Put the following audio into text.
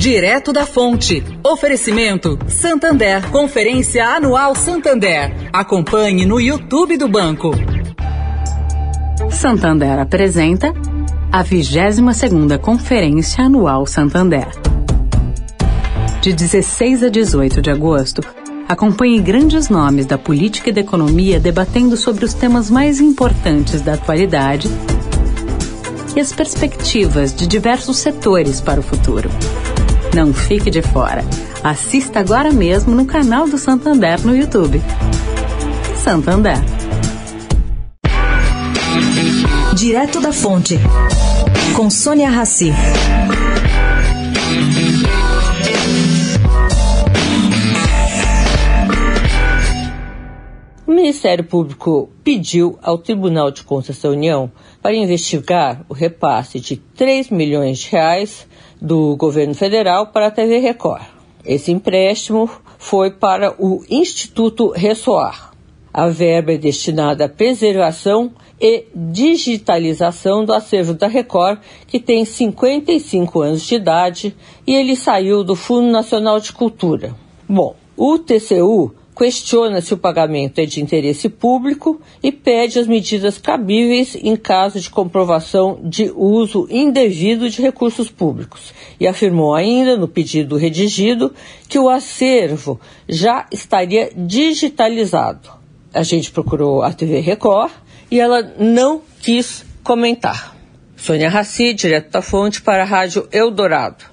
Direto da Fonte. Oferecimento Santander. Conferência Anual Santander. Acompanhe no YouTube do banco. Santander apresenta a 22ª Conferência Anual Santander. De 16 a 18 de agosto, acompanhe grandes nomes da política e da economia debatendo sobre os temas mais importantes da atualidade e as perspectivas de diversos setores para o futuro. Não fique de fora. Assista agora mesmo no canal do Santander no YouTube. Santander. Direto da Fonte, com Sônia Rassi. O Ministério Público pediu ao Tribunal de Contas da União para investigar o repasse de 3 milhões de reais do governo federal para a TV Record. Esse empréstimo foi para o Instituto Ressoar. A verba é destinada à preservação e digitalização do acervo da Record, que tem 55 anos de idade e ele saiu do Fundo Nacional de Cultura. Bom, o TCU questiona se o pagamento é de interesse público e pede as medidas cabíveis em caso de comprovação de uso indevido de recursos públicos. E afirmou ainda, no pedido redigido, que o acervo já estaria digitalizado. A gente procurou a TV Record e ela não quis comentar. Sônia Raci, direto da fonte para a Rádio Eldorado.